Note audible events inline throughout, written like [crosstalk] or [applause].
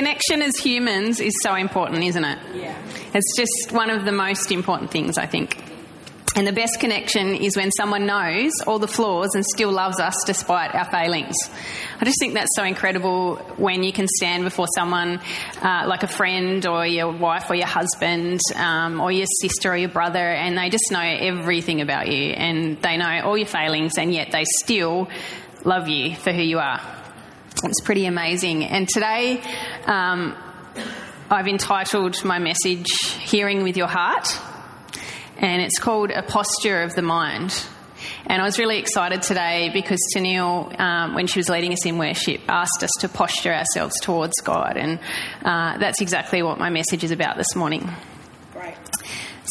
connection as humans is so important, isn't it? Yeah. It's just one of the most important things, I think. And the best connection is when someone knows all the flaws and still loves us despite our failings. I just think that's so incredible when you can stand before someone uh, like a friend or your wife or your husband um, or your sister or your brother and they just know everything about you and they know all your failings and yet they still love you for who you are. It's pretty amazing. And today, um, I've entitled my message Hearing with Your Heart and it's called A Posture of the Mind. And I was really excited today because Tennille, um, when she was leading us in worship, asked us to posture ourselves towards God. And uh, that's exactly what my message is about this morning. Great.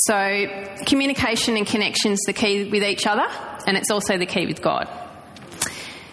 So, communication and connection is the key with each other, and it's also the key with God.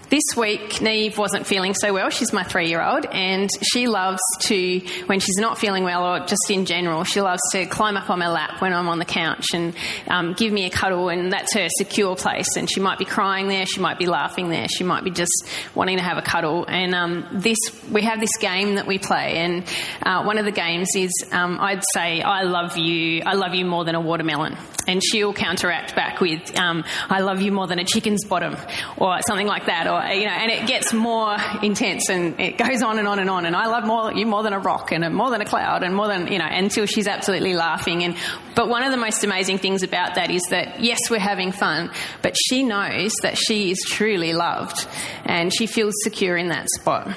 This week, Neve wasn't feeling so well. She's my three year old, and she loves to, when she's not feeling well or just in general, she loves to climb up on my lap when I'm on the couch and um, give me a cuddle, and that's her secure place. And she might be crying there, she might be laughing there, she might be just wanting to have a cuddle. And um, this, we have this game that we play, and uh, one of the games is um, I'd say, I love you, I love you more than a watermelon. And she'll counteract back with, um, I love you more than a chicken's bottom, or something like that. Or you know, and it gets more intense and it goes on and on and on. And I love more you more than a rock and more than a cloud and more than you know until she's absolutely laughing. And but one of the most amazing things about that is that yes, we're having fun, but she knows that she is truly loved and she feels secure in that spot.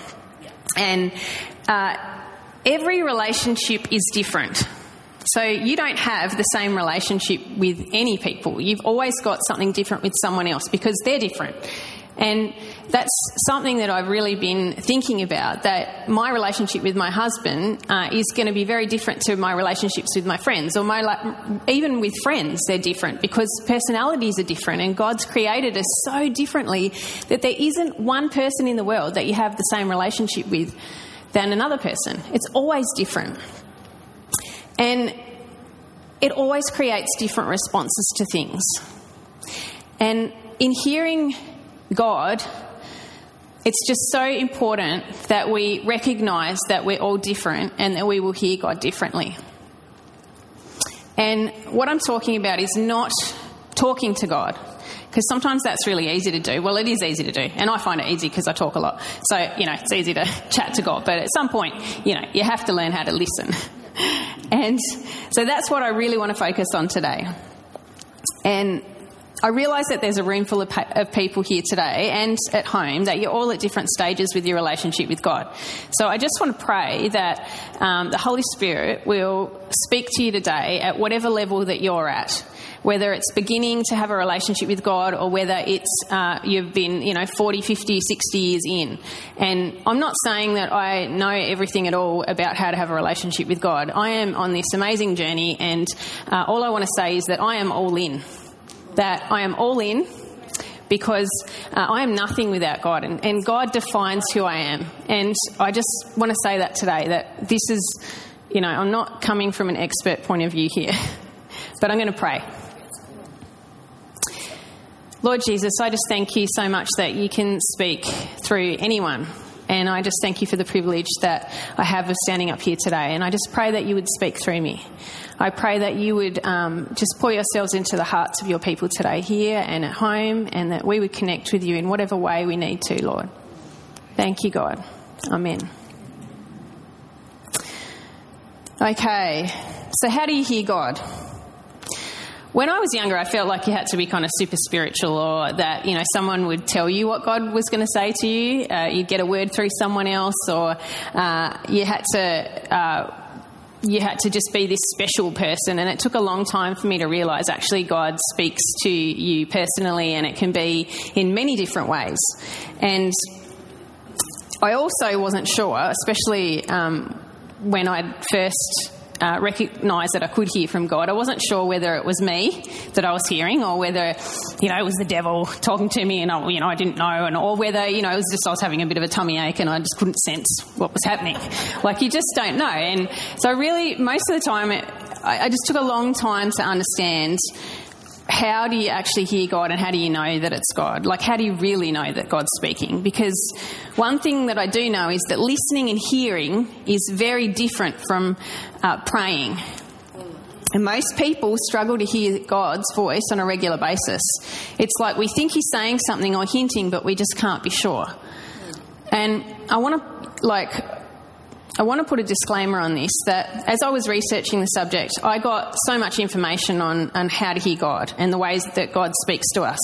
And uh, every relationship is different. So you don't have the same relationship with any people. You've always got something different with someone else because they're different. And that's something that I've really been thinking about. That my relationship with my husband uh, is going to be very different to my relationships with my friends, or my even with friends, they're different because personalities are different, and God's created us so differently that there isn't one person in the world that you have the same relationship with than another person. It's always different, and it always creates different responses to things. And in hearing God, it's just so important that we recognize that we're all different and that we will hear God differently. And what I'm talking about is not talking to God, because sometimes that's really easy to do. Well, it is easy to do, and I find it easy because I talk a lot. So, you know, it's easy to [laughs] chat to God, but at some point, you know, you have to learn how to listen. And so that's what I really want to focus on today. And I realise that there's a room full of, of, people here today and at home that you're all at different stages with your relationship with God. So I just want to pray that um, the Holy Spirit will speak to you today at whatever level that you're at. Whether it's beginning to have a relationship with God or whether it's uh, you've been, you know, 40, 50, 60 years in. And I'm not saying that I know everything at all about how to have a relationship with God. I am on this amazing journey, and uh, all I want to say is that I am all in that I am all in because uh, I am nothing without God, and, and, God defines who I am. And I just want to say that today that this is, you know, I'm not coming from an expert point of view here, [laughs] but I'm going to pray. Lord Jesus, I just thank you so much that you can speak through anyone. And I just thank you for the privilege that I have of standing up here today. And I just pray that you would speak through me. I pray that you would um, just pour yourselves into the hearts of your people today, here and at home, and that we would connect with you in whatever way we need to, Lord. Thank you, God. Amen. Okay, so how do you hear God? When I was younger, I felt like you had to be kind of super spiritual, or that you know someone would tell you what God was going to say to you. Uh, you'd get a word through someone else, or uh, you had to. Uh, you had to just be this special person, and it took a long time for me to realize actually God speaks to you personally, and it can be in many different ways. And I also wasn't sure, especially um, when I first uh, recognise that I could hear from God. I wasn't sure whether it was me that I was hearing, or whether you know it was the devil talking to me, and I, you know I didn't know, and or whether you know it was just I was having a bit of a tummy ache and I just couldn't sense what was happening. Like you just don't know, and so really most of the time it, I, I just took a long time to understand how do you actually hear God and how do you know that it's God? Like, how do you really know that God's speaking? Because one thing that I do know is that listening and hearing is very different from uh, praying. And most people struggle to hear God's voice on a regular basis. It's like we think He's saying something or hinting, but we just can't be sure. And I want to, like, I want to put a disclaimer on this that as I was researching the subject, I got so much information on, on how to hear God and the ways that God speaks to us.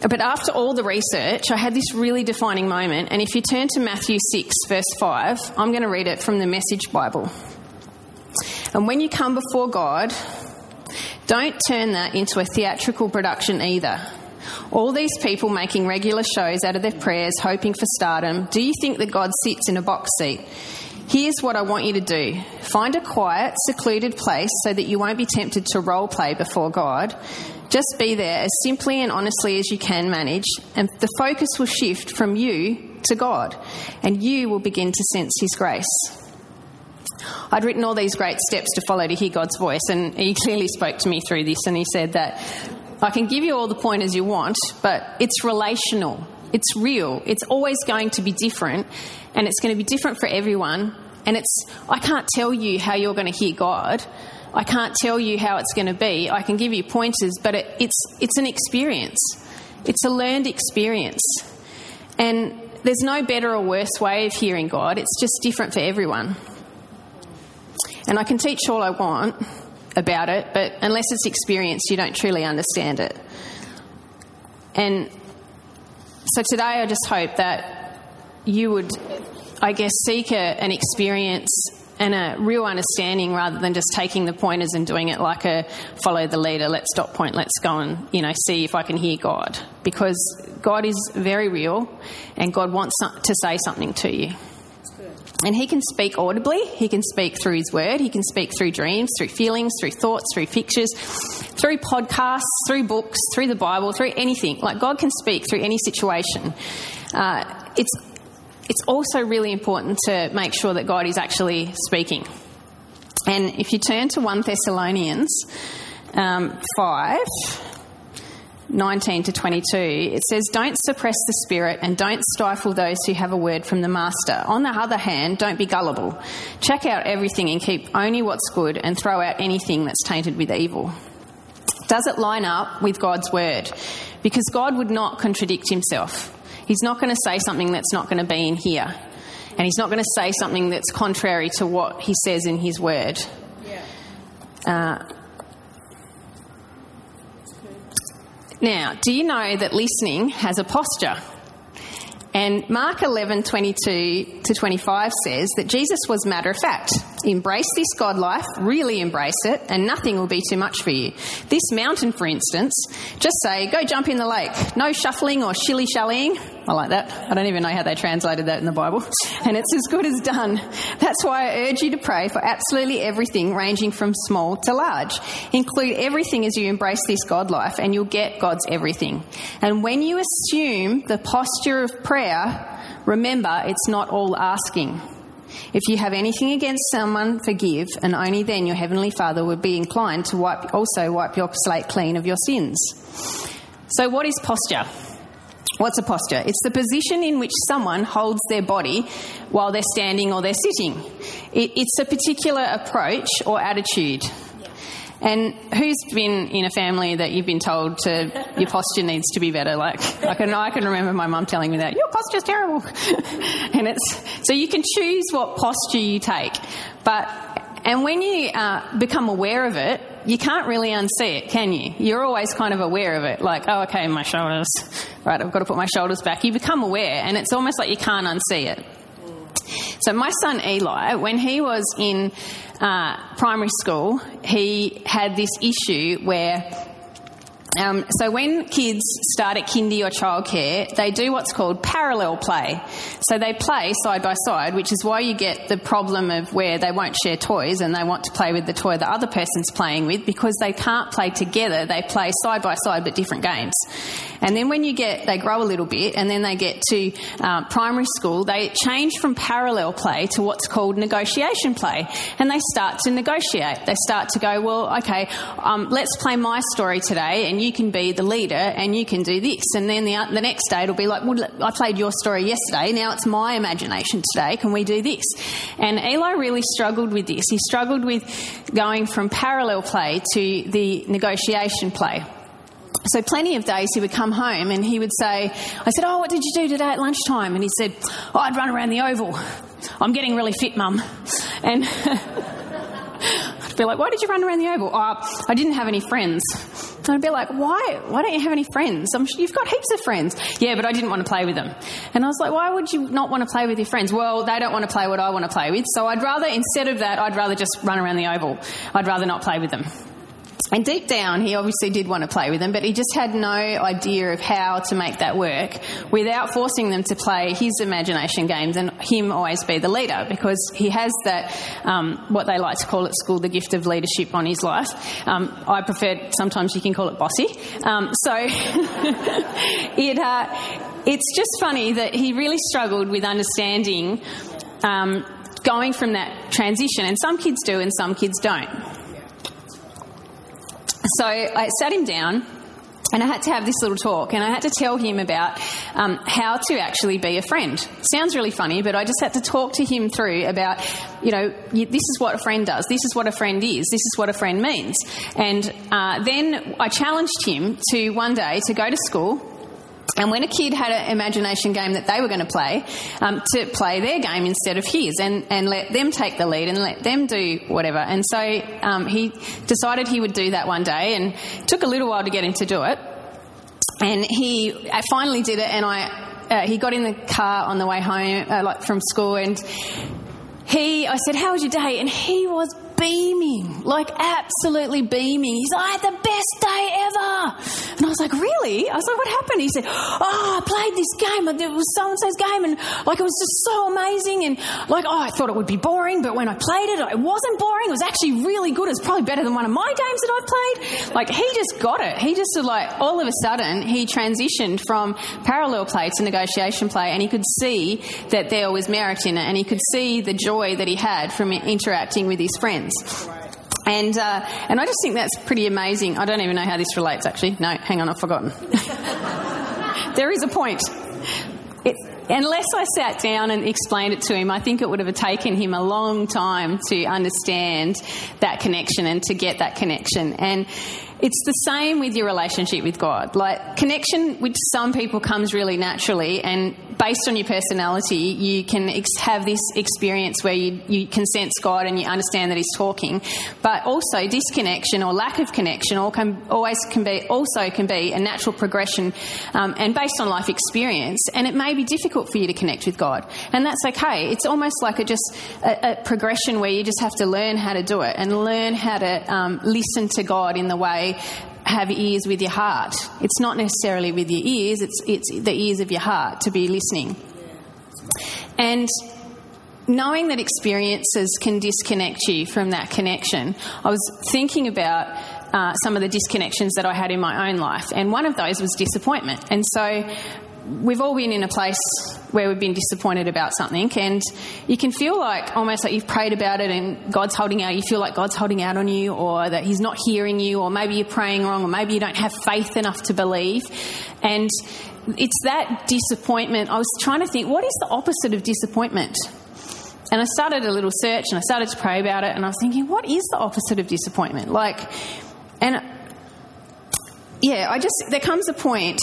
But after all the research, I had this really defining moment. And if you turn to Matthew 6, verse 5, I'm going to read it from the Message Bible. And when you come before God, don't turn that into a theatrical production either. All these people making regular shows out of their prayers, hoping for stardom, do you think that God sits in a box seat? Here's what I want you to do find a quiet, secluded place so that you won't be tempted to role play before God. Just be there as simply and honestly as you can manage, and the focus will shift from you to God, and you will begin to sense His grace. I'd written all these great steps to follow to hear God's voice, and He clearly spoke to me through this, and He said that I can give you all the pointers you want, but it's relational. It's real. It's always going to be different, and it's going to be different for everyone. And it's I can't tell you how you're going to hear God. I can't tell you how it's going to be. I can give you pointers, but it, it's it's an experience. It's a learned experience, and there's no better or worse way of hearing God. It's just different for everyone. And I can teach all I want, about it, but unless it's experienced, you don't truly understand it. And so today, I just hope that you would, I guess, seek a, an experience and a real understanding rather than just taking the pointers and doing it like a follow the leader, let's stop point, let's go and, you know, see if I can hear God. Because God is very real and God wants to say something to you. And he can speak audibly, he can speak through his word, he can speak through dreams, through feelings, through thoughts, through pictures, through podcasts, through books, through the Bible, through anything. Like God can speak through any situation. Uh, it's, it's also really important to make sure that God is actually speaking. And if you turn to 1 Thessalonians um, 5, 19 to 22, it says, Don't suppress the spirit and don't stifle those who have a word from the master. On the other hand, don't be gullible. Check out everything and keep only what's good and throw out anything that's tainted with evil. Does it line up with God's word? Because God would not contradict himself. He's not going to say something that's not going to be in here. And he's not going to say something that's contrary to what he says in his word. Yeah. Uh, Now, do you know that listening has a posture? And Mark 11, 22 to 25 says that Jesus was matter of fact. Embrace this God life, really embrace it, and nothing will be too much for you. This mountain, for instance, just say, go jump in the lake. No shuffling or shilly shallying. I like that. I don't even know how they translated that in the Bible. [laughs] And it's as good as done. That's why I urge you to pray for absolutely everything, ranging from small to large. Include everything as you embrace this God life, and you'll get God's everything. And when you assume the posture of prayer, remember it's not all asking. If you have anything against someone, forgive, and only then your heavenly Father will be inclined to wipe, also wipe your slate clean of your sins. So, what is posture? What's a posture? It's the position in which someone holds their body while they're standing or they're sitting. It, it's a particular approach or attitude. And who's been in a family that you've been told to your posture needs to be better? Like I can I can remember my mum telling me that your posture's terrible, [laughs] and it's so you can choose what posture you take, but and when you uh, become aware of it, you can't really unsee it, can you? You're always kind of aware of it, like oh okay my shoulders, right I've got to put my shoulders back. You become aware, and it's almost like you can't unsee it. So my son Eli, when he was in uh, primary school, he had this issue where Um, so when kids start at kindy or childcare, they do what's called parallel play. So they play side by side, which is why you get the problem of where they won't share toys and they want to play with the toy the other person's playing with because they can't play together. They play side by side but different games. And then when you get, they grow a little bit and then they get to uh, primary school, they change from parallel play to what's called negotiation play. And they start to negotiate. They start to go, well, okay, um, let's play my story today and you can be the leader and you can do this. And then the, uh, the next day it'll be like, well, I played your story yesterday, now it's my imagination today, can we do this? And Eli really struggled with this. He struggled with going from parallel play to the negotiation play. So, plenty of days he would come home and he would say, I said, Oh, what did you do today at lunchtime? And he said, oh, I'd run around the oval. I'm getting really fit, mum. And [laughs] be like, Why did you run around the oval? Oh, I didn't have any friends. And I'd be like, Why? Why don't you have any friends? I'm, sure you've got heaps of friends. Yeah, but I didn't want to play with them. And I was like, Why would you not want to play with your friends? Well, they don't want to play what I want to play with. So I'd rather, instead of that, I'd rather just run around the oval. I'd rather not play with them. And deep down, he obviously did want to play with them, but he just had no idea of how to make that work without forcing them to play his imagination games and him always be the leader because he has that, um, what they like to call at school, the gift of leadership on his life. Um, I prefer, sometimes you can call it bossy. Um, so [laughs] it, uh, it's just funny that he really struggled with understanding um, going from that transition, and some kids do and some kids don't. So I sat him down and I had to have this little talk, and I had to tell him about um, how to actually be a friend. Sounds really funny, but I just had to talk to him through about, you know, this is what a friend does, this is what a friend is, this is what a friend means. And uh, then I challenged him to one day to go to school and when a kid had an imagination game that they were going to play, um, to play their game instead of his and, and let them take the lead and let them do whatever. And so um, he decided he would do that one day and took a little while to get him to do it. And he finally did it and I, uh, he got in the car on the way home, uh, like from school and he, I said, how was your day? And he was beaming, like absolutely beaming. He's like, I had the best day ever. And I was like, really? I was like, what happened? He said, oh, I played this game. It was so and so's game, and like it was just so amazing. And like, oh, I thought it would be boring, but when I played it, it wasn't boring. It was actually really good. It's probably better than one of my games that I've played. Like he just got it. He just like all of a sudden he transitioned from parallel play to negotiation play, and he could see that there was merit in it, and he could see the joy that he had from interacting with his friends. And, uh, and I just think that's pretty amazing. I don't even know how this relates, actually. No, hang on, I've forgotten. [laughs] there is a point. It, unless I sat down and explained it to him, I think it would have taken him a long time to understand that connection and to get that connection. And it's the same with your relationship with God. Like, connection with some people comes really naturally, and based on your personality, you can ex- have this experience where you, you can sense God and you understand that He's talking. But also, disconnection or lack of connection or can, always can be also can be a natural progression um, and based on life experience. And it may be difficult for you to connect with God, and that's okay. It's almost like a just a, a progression where you just have to learn how to do it and learn how to um, listen to God in the way have ears with your heart. It's not necessarily with your ears, it's, it's the ears of your heart to be listening. And knowing that experiences can disconnect you from that connection, I was thinking about uh, some of the disconnections that I had in my own life, and one of those was disappointment. And so we've all been in a place where we've been disappointed about something, and you can feel like almost like you've prayed about it and God's holding out. You feel like God's holding out on you, or that He's not hearing you, or maybe you're praying wrong, or maybe you don't have faith enough to believe. And it's that disappointment. I was trying to think, what is the opposite of disappointment? And I started a little search and I started to pray about it, and I was thinking, what is the opposite of disappointment? Like, and yeah, I just, there comes a point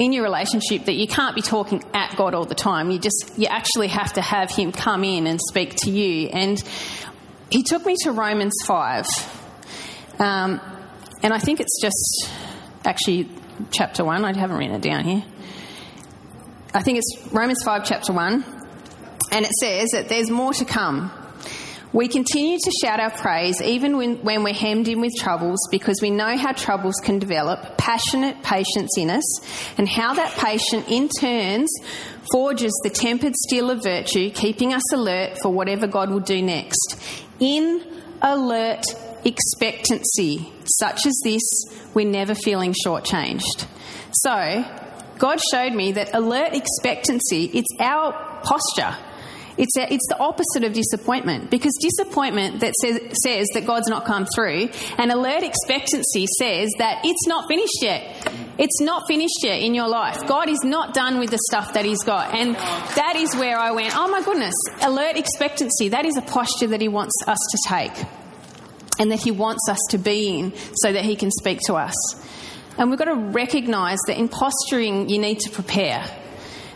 in your relationship that you can't be talking at God all the time. You just, you actually have to have Him come in and speak to you. And He took me to Romans 5. Um, and I think it's just actually chapter 1. I haven't written it down here. I think it's Romans 5, chapter 1. And it says that there's more to come. We continue to shout our praise even when, when, we're hemmed in with troubles because we know how troubles can develop passionate patience in us and how that patience in turns forges the tempered steel of virtue, keeping us alert for whatever God will do next. In alert expectancy, such as this, we're never feeling shortchanged. So, God showed me that alert expectancy, it's our posture. It's, a, it's the opposite of disappointment because disappointment that says, says that God's not come through, and alert expectancy says that it's not finished yet. It's not finished yet in your life. God is not done with the stuff that He's got. And that is where I went, oh my goodness, alert expectancy. That is a posture that He wants us to take and that He wants us to be in so that He can speak to us. And we've got to recognise that in posturing, you need to prepare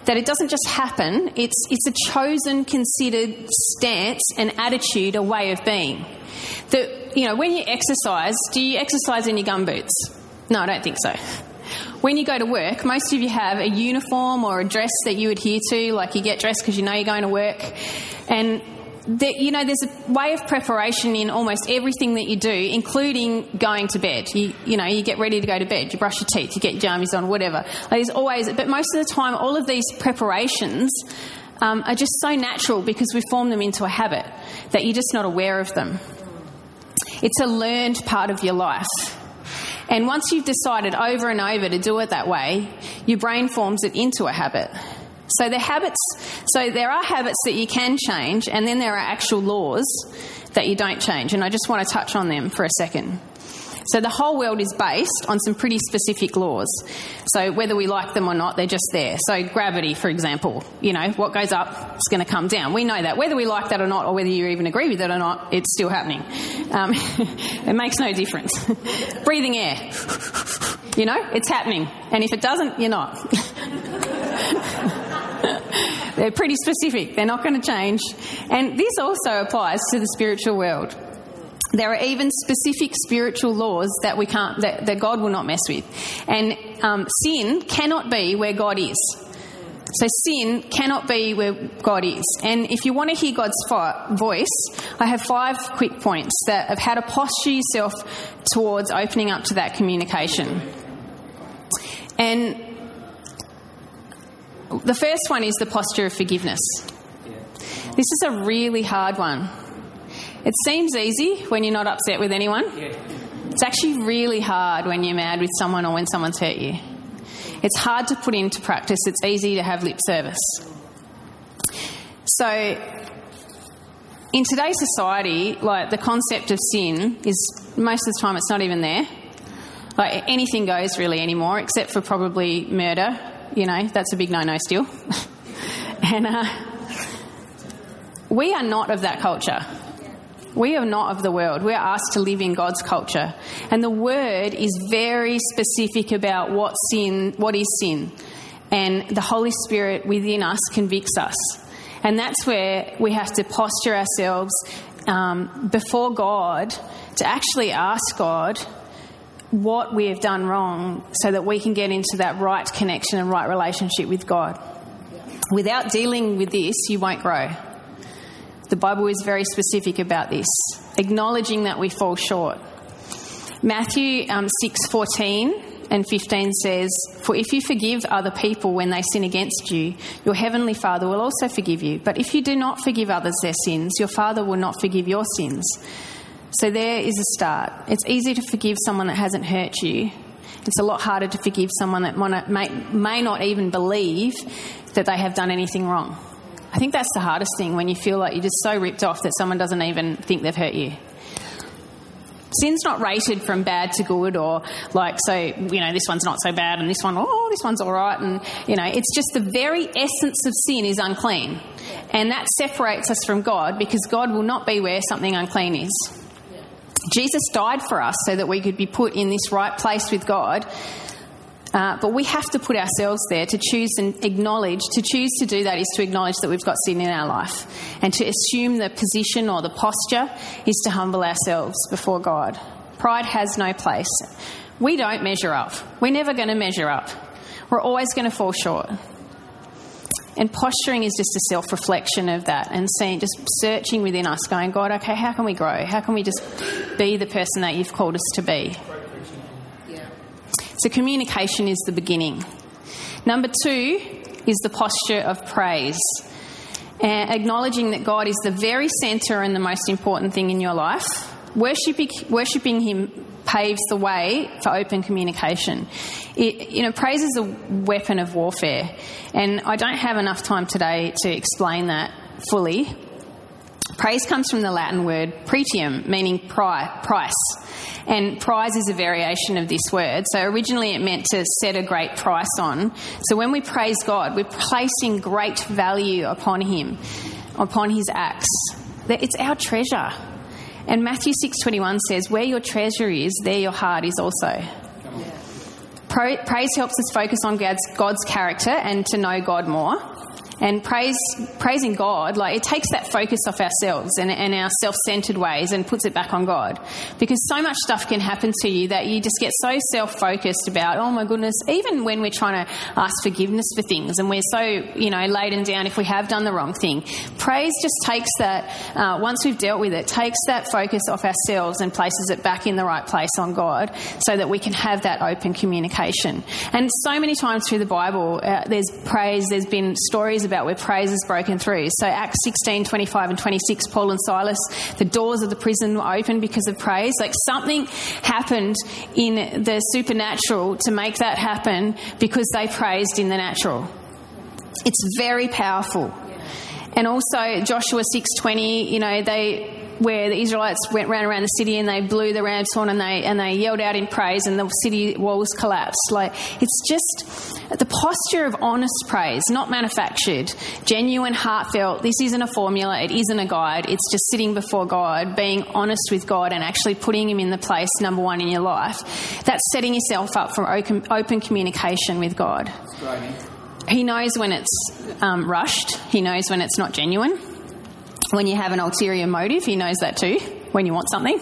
that it doesn't just happen, it's, it's a chosen, considered stance, an attitude, a way of being. That, you know, when you exercise, do you exercise in your gum boots? No, I don't think so. When you go to work, most of you have a uniform or a dress that you adhere to, like you get dressed because you know you're going to work. And that, you know, there's a way of preparation in almost everything that you do, including going to bed. You, you know, you get ready to go to bed, you brush your teeth, you get your jammies on, whatever. Like there's always, but most of the time, all of these preparations um, are just so natural because we form them into a habit that you're just not aware of them. It's a learned part of your life. And once you've decided over and over to do it that way, your brain forms it into a habit. So the habits, so there are habits that you can change, and then there are actual laws that you don't change. And I just want to touch on them for a second. So the whole world is based on some pretty specific laws. So whether we like them or not, they're just there. So gravity, for example, you know, what goes up is going to come down. We know that. Whether we like that or not, or whether you even agree with it or not, it's still happening. Um, [laughs] it makes no difference. [laughs] Breathing air, [laughs] you know, it's happening. And if it doesn't, you're not. [laughs] They're pretty specific. They're not going to change. And this also applies to the spiritual world. There are even specific spiritual laws that we can't, that, that God will not mess with. And um, sin cannot be where God is. So sin cannot be where God is. And if you want to hear God's voice, I have five quick points that of how to posture yourself towards opening up to that communication. And the first one is the posture of forgiveness. This is a really hard one. It seems easy when you're not upset with anyone. It's actually really hard when you're mad with someone or when someone's hurt you. It's hard to put into practice. It's easy to have lip service. So, in today's society, like the concept of sin is most of the time it's not even there. Like anything goes really anymore, except for probably murder. You know, that's a big no-no still. [laughs] and uh, we are not of that culture. We are not of the world. We're asked to live in God's culture. And the word is very specific about what sin, what is sin. And the Holy Spirit within us convicts us. And that's where we have to posture ourselves um, before God to actually ask God what we have done wrong so that we can get into that right connection and right relationship with God. Without dealing with this, you won't grow. The Bible is very specific about this, acknowledging that we fall short. Matthew um, 6 14 and 15 says, For if you forgive other people when they sin against you, your heavenly Father will also forgive you. But if you do not forgive others their sins, your Father will not forgive your sins. So there is a start. It's easy to forgive someone that hasn't hurt you. It's a lot harder to forgive someone that may, may not even believe that they have done anything wrong. I think that's the hardest thing when you feel like you're just so ripped off that someone doesn't even think they've hurt you. Sin's not rated from bad to good or like, so, you know, this one's not so bad and this one, oh, this one's all right. And, you know, it's just the very essence of sin is unclean. And that separates us from God because God will not be where something unclean is. Jesus died for us so that we could be put in this right place with God uh, but we have to put ourselves there to choose and acknowledge. To choose to do that is to acknowledge that we've got sin in our life. And to assume the position or the posture is to humble ourselves before God. Pride has no place. We don't measure up. We're never going to measure up. We're always going to fall short. And posturing is just a self reflection of that and seeing, just searching within us, going, God, okay, how can we grow? How can we just be the person that you've called us to be? So, communication is the beginning. Number two is the posture of praise. And acknowledging that God is the very centre and the most important thing in your life. Worshipping, worshipping Him paves the way for open communication. It, you know, praise is a weapon of warfare, and I don't have enough time today to explain that fully. Praise comes from the Latin word pretium, meaning price. And prize is a variation of this word. So originally it meant to set a great price on. So when we praise God, we're placing great value upon Him, upon His acts. It's our treasure. And Matthew 6:21 says, "Where your treasure is, there your heart is also." Praise helps us focus on God's, God's character and to know God more. And praise, praising God, like it takes that focus off ourselves and, and our self centered ways and puts it back on God. Because so much stuff can happen to you that you just get so self focused about, oh my goodness, even when we're trying to ask forgiveness for things and we're so, you know, laden down if we have done the wrong thing. Praise just takes that, uh, once we've dealt with it, takes that focus off ourselves and places it back in the right place on God so that we can have that open communication. And so many times through the Bible, uh, there's praise, there's been stories about where praise is broken through. So Acts 16, 25 and 26, Paul and Silas, the doors of the prison were open because of praise. Like something happened in the supernatural to make that happen because they praised in the natural. It's very powerful. And also Joshua 6:20, you know, they where the Israelites went round around the city and they blew the ram's horn and they and they yelled out in praise and the city walls collapsed. Like it's just the posture of honest praise, not manufactured, genuine, heartfelt. This isn't a formula. It isn't a guide. It's just sitting before God, being honest with God, and actually putting Him in the place number one in your life. That's setting yourself up for open, open communication with God. He knows when it's um, rushed. He knows when it's not genuine when you have an ulterior motive, he knows that too, when you want something.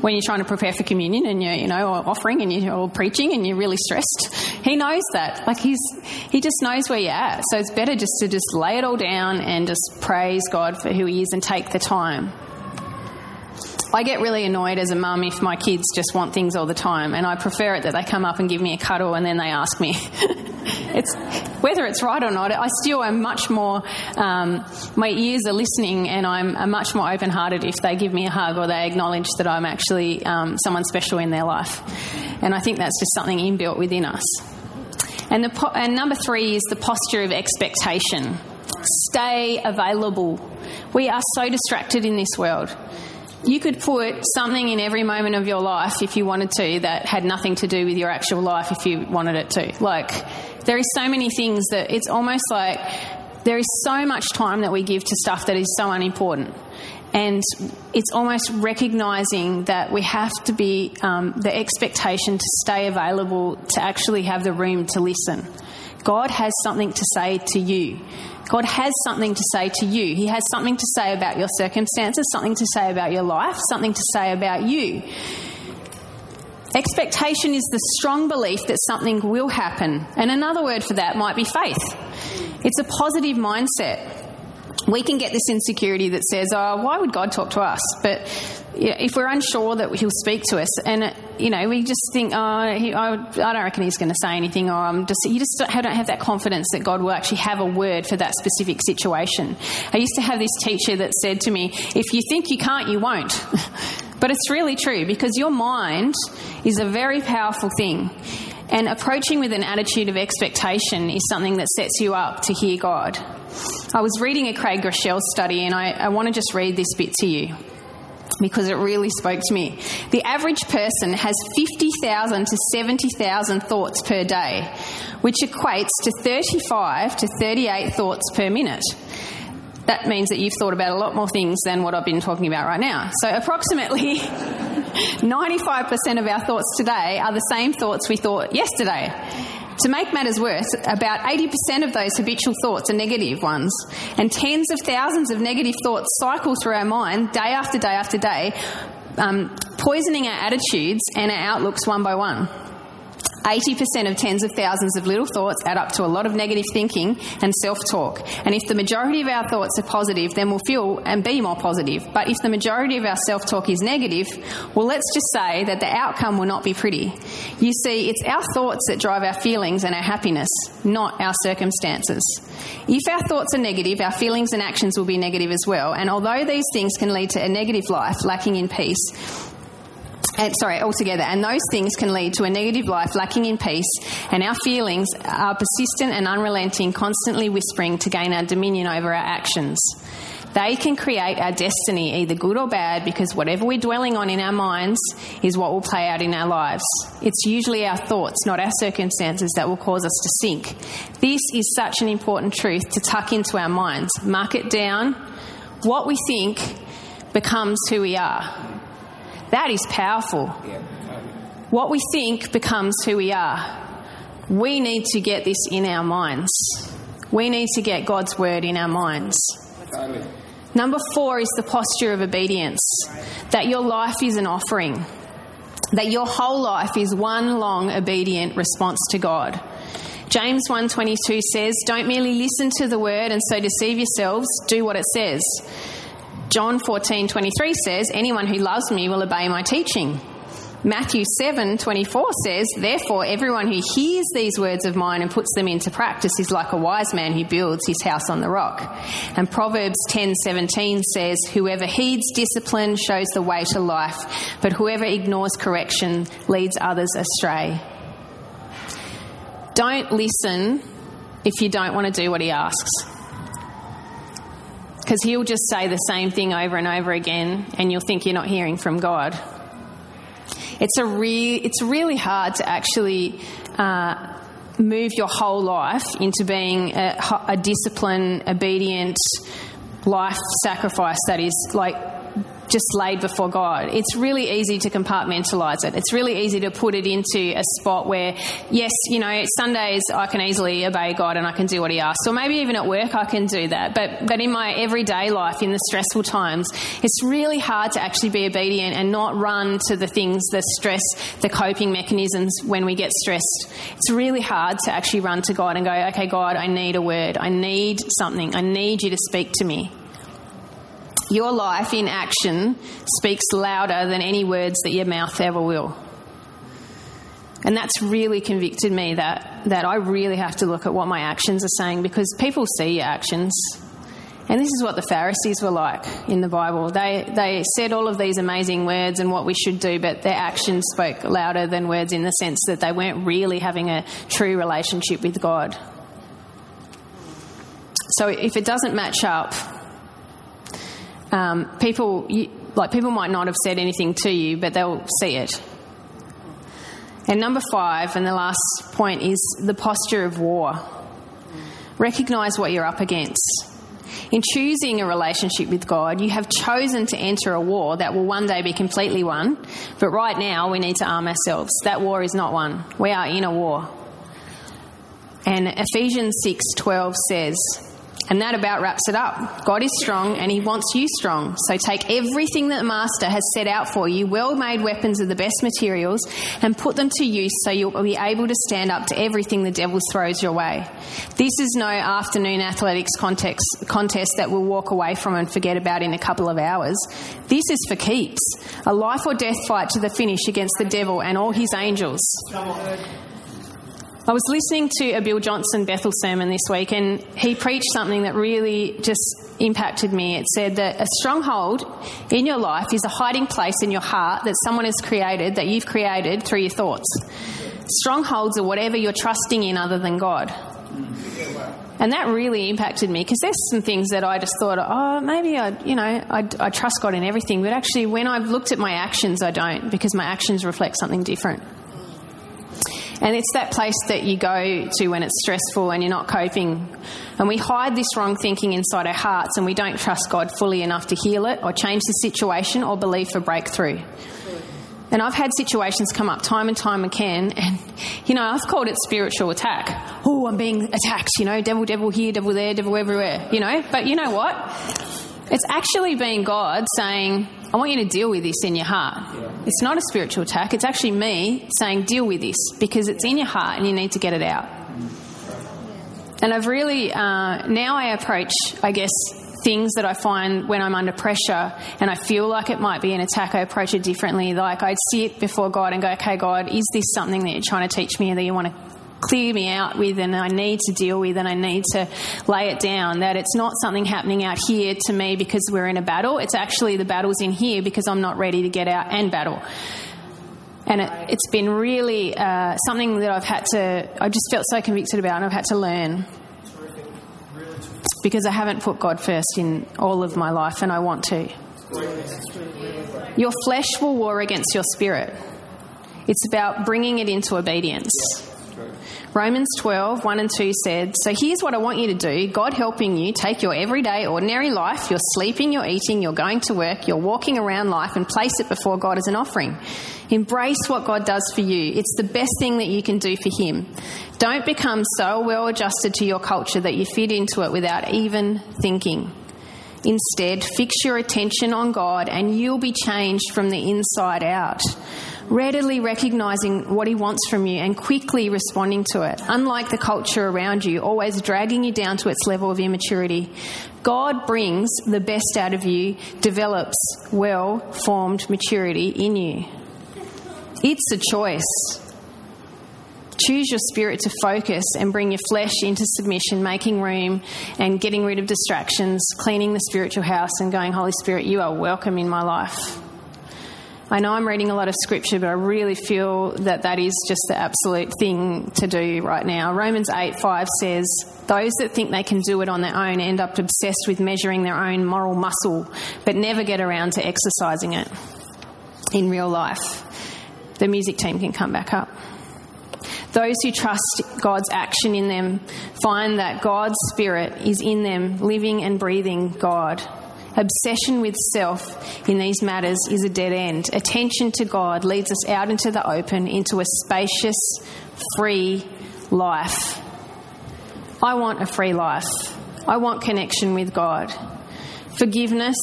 When you're trying to prepare for communion and you're, you know, offering and you're preaching and you're really stressed, he knows that. Like he's, he just knows where you're at. So it's better just to just lay it all down and just praise God for who he is and take the time. I get really annoyed as a mum if my kids just want things all the time, and I prefer it that they come up and give me a cuddle and then they ask me. [laughs] it's whether it's right or not. I still am much more. Um, my ears are listening, and I'm, I'm much more open-hearted if they give me a hug or they acknowledge that I'm actually um, someone special in their life. And I think that's just something inbuilt within us. And, the and number three is the posture of expectation. Stay available. We are so distracted in this world you could put something in every moment of your life if you wanted to that had nothing to do with your actual life if you wanted it to. Like, there is so many things that it's almost like there is so much time that we give to stuff that is so unimportant. And it's almost recognizing that we have to be um, the expectation to stay available to actually have the room to listen. God has something to say to you. God has something to say to you. He has something to say about your circumstances, something to say about your life, something to say about you. Expectation is the strong belief that something will happen. And another word for that might be faith. It's a positive mindset. We can get this insecurity that says, oh, why would God talk to us? But if we're unsure that he'll speak to us, and you know, we just think, oh, he, I, I, don't reckon he's going to say anything, or I'm just, you just don't have that confidence that God will actually have a word for that specific situation. I used to have this teacher that said to me, if you think you can't, you won't. [laughs] but it's really true because your mind is a very powerful thing. And approaching with an attitude of expectation is something that sets you up to hear God. I was reading a Craig Groeschel study, and I, I want to just read this bit to you because it really spoke to me. The average person has 50,000 to 70,000 thoughts per day, which equates to 35 to 38 thoughts per minute. That means that you've thought about a lot more things than what I've been talking about right now. So, approximately [laughs] 95% of our thoughts today are the same thoughts we thought yesterday. To make matters worse, about 80% of those habitual thoughts are negative ones, and tens of thousands of negative thoughts cycle through our mind day after day after day, um, poisoning our attitudes and our outlooks one by one. 80% of tens of thousands of little thoughts add up to a lot of negative thinking and self talk. And if the majority of our thoughts are positive, then we'll feel and be more positive. But if the majority of our self talk is negative, well, let's just say that the outcome will not be pretty. You see, it's our thoughts that drive our feelings and our happiness, not our circumstances. If our thoughts are negative, our feelings and actions will be negative as well. And although these things can lead to a negative life lacking in peace, and, sorry, altogether. And those things can lead to a negative life lacking in peace, and our feelings are persistent and unrelenting, constantly whispering to gain our dominion over our actions. They can create our destiny, either good or bad, because whatever we're dwelling on in our minds is what will play out in our lives. It's usually our thoughts, not our circumstances, that will cause us to sink. This is such an important truth to tuck into our minds. Mark it down. What we think becomes who we are. That is powerful. What we think becomes who we are. We need to get this in our minds. We need to get God's word in our minds. Number four is the posture of obedience that your life is an offering, that your whole life is one long obedient response to God. James 1:22 says, "Don't merely listen to the word and so deceive yourselves, do what it says." John 14:23 says, "Anyone who loves me will obey my teaching." Matthew 7:24 says, "Therefore everyone who hears these words of mine and puts them into practice is like a wise man who builds his house on the rock." And Proverbs 10:17 says, "Whoever heeds discipline shows the way to life, but whoever ignores correction leads others astray." Don't listen if you don't want to do what he asks because he'll just say the same thing over and over again, and you'll think you're not hearing from God. It's a re- it's really hard to actually uh, move your whole life into being a, a disciplined, obedient life sacrifice that is like just laid before God. It's really easy to compartmentalize it. It's really easy to put it into a spot where, yes, you know, Sundays I can easily obey God and I can do what He asks. Or maybe even at work I can do that. But, but in my everyday life, in the stressful times, it's really hard to actually be obedient and not run to the things, the stress, the coping mechanisms when we get stressed. It's really hard to actually run to God and go, okay, God, I need a word. I need something. I need you to speak to me. Your life in action speaks louder than any words that your mouth ever will. And that's really convicted me that, that I really have to look at what my actions are saying because people see your actions. And this is what the Pharisees were like in the Bible. They, they said all of these amazing words and what we should do, but their actions spoke louder than words in the sense that they weren't really having a true relationship with God. So if it doesn't match up, um, people you, like people might not have said anything to you, but they'll see it. And number five, and the last point is the posture of war. Recognize what you're up against. In choosing a relationship with God, you have chosen to enter a war that will one day be completely won, but right now we need to arm ourselves. That war is not won. We are in a war. And Ephesians 6:12 says, and that about wraps it up. God is strong and He wants you strong. So take everything that the Master has set out for you, well made weapons of the best materials, and put them to use so you'll be able to stand up to everything the devil throws your way. This is no afternoon athletics context, contest that we'll walk away from and forget about in a couple of hours. This is for keeps. A life or death fight to the finish against the devil and all his angels. I was listening to a Bill Johnson Bethel sermon this week, and he preached something that really just impacted me. It said that a stronghold in your life is a hiding place in your heart that someone has created, that you've created through your thoughts. Strongholds are whatever you're trusting in other than God. And that really impacted me because there's some things that I just thought, oh, maybe I, you know, I, I trust God in everything. But actually, when I've looked at my actions, I don't because my actions reflect something different. And it's that place that you go to when it's stressful and you're not coping. And we hide this wrong thinking inside our hearts and we don't trust God fully enough to heal it or change the situation or believe for breakthrough. And I've had situations come up time and time again, and you know, I've called it spiritual attack. Oh, I'm being attacked, you know, devil, devil here, devil there, devil everywhere, you know. But you know what? It's actually been God saying, I want you to deal with this in your heart. It's not a spiritual attack. It's actually me saying, deal with this because it's in your heart and you need to get it out. And I've really, uh, now I approach, I guess, things that I find when I'm under pressure and I feel like it might be an attack, I approach it differently. Like I sit before God and go, okay, God, is this something that you're trying to teach me or that you want to clear me out with and I need to deal with and I need to lay it down. That it's not something happening out here to me because we're in a battle. It's actually the battle's in here because I'm not ready to get out and battle. And it, has been really uh, something that I've had to, I just felt so convicted about and I've had to learn. Because I haven't put God first in all of my life and I want to. Your flesh will war against your spirit. It's about bringing it into obedience. Romans 12, 1 and 2 said, So here's what I want you to do God helping you take your everyday, ordinary life, you're sleeping, you're eating, you're going to work, you're walking around life, and place it before God as an offering. Embrace what God does for you. It's the best thing that you can do for Him. Don't become so well adjusted to your culture that you fit into it without even thinking. Instead, fix your attention on God and you'll be changed from the inside out readily recognizing what He wants from you and quickly responding to it, unlike the culture around you, always dragging you down to its level of immaturity. God brings the best out of you, develops well formed maturity in you. It's a choice. Choose your spirit to focus and bring your flesh into submission, making room and getting rid of distractions, cleaning the spiritual house, and going, Holy Spirit, you are welcome in my life. I know I'm reading a lot of scripture, but I really feel that that is just the absolute thing to do right now. Romans 8 5 says, Those that think they can do it on their own end up obsessed with measuring their own moral muscle, but never get around to exercising it in real life. The music team can come back up. Those who trust God's action in them find that God's Spirit is in them, living and breathing God. Obsession with self in these matters is a dead end. Attention to God leads us out into the open, into a spacious, free life. I want a free life. I want connection with God. Forgiveness,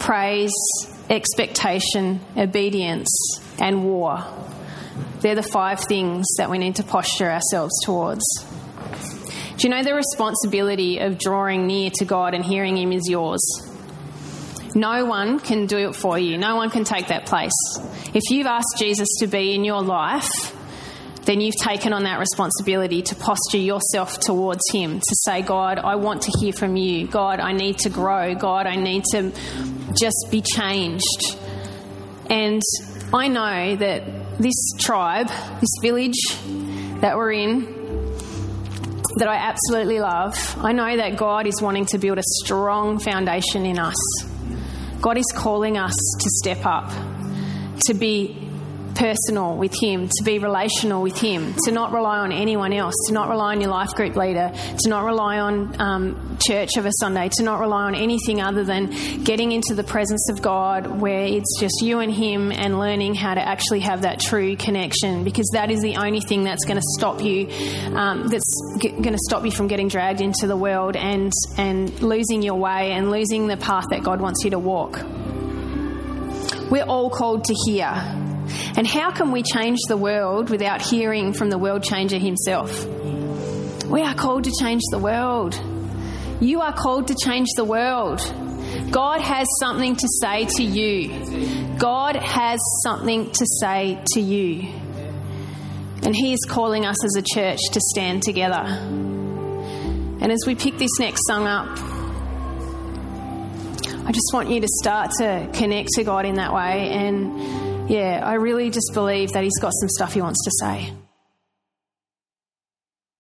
praise, expectation, obedience, and war. They're the five things that we need to posture ourselves towards. Do you know the responsibility of drawing near to God and hearing Him is yours? No one can do it for you. No one can take that place. If you've asked Jesus to be in your life, then you've taken on that responsibility to posture yourself towards Him, to say, God, I want to hear from you. God, I need to grow. God, I need to just be changed. And I know that this tribe, this village that we're in, that I absolutely love, I know that God is wanting to build a strong foundation in us. God is calling us to step up, to be personal with Him, to be relational with Him, to not rely on anyone else, to not rely on your life group leader, to not rely on um, church of a Sunday, to not rely on anything other than getting into the presence of God where it's just you and Him and learning how to actually have that true connection because that is the only thing that's going to stop you, um, that's g- going to stop you from getting dragged into the world and, and losing your way and losing the path that God wants you to walk. We're all called to hear and how can we change the world without hearing from the world changer himself? We are called to change the world. You are called to change the world. God has something to say to you. God has something to say to you. And He is calling us as a church to stand together. And as we pick this next song up, I just want you to start to connect to God in that way and yeah, I really just believe that he's got some stuff he wants to say.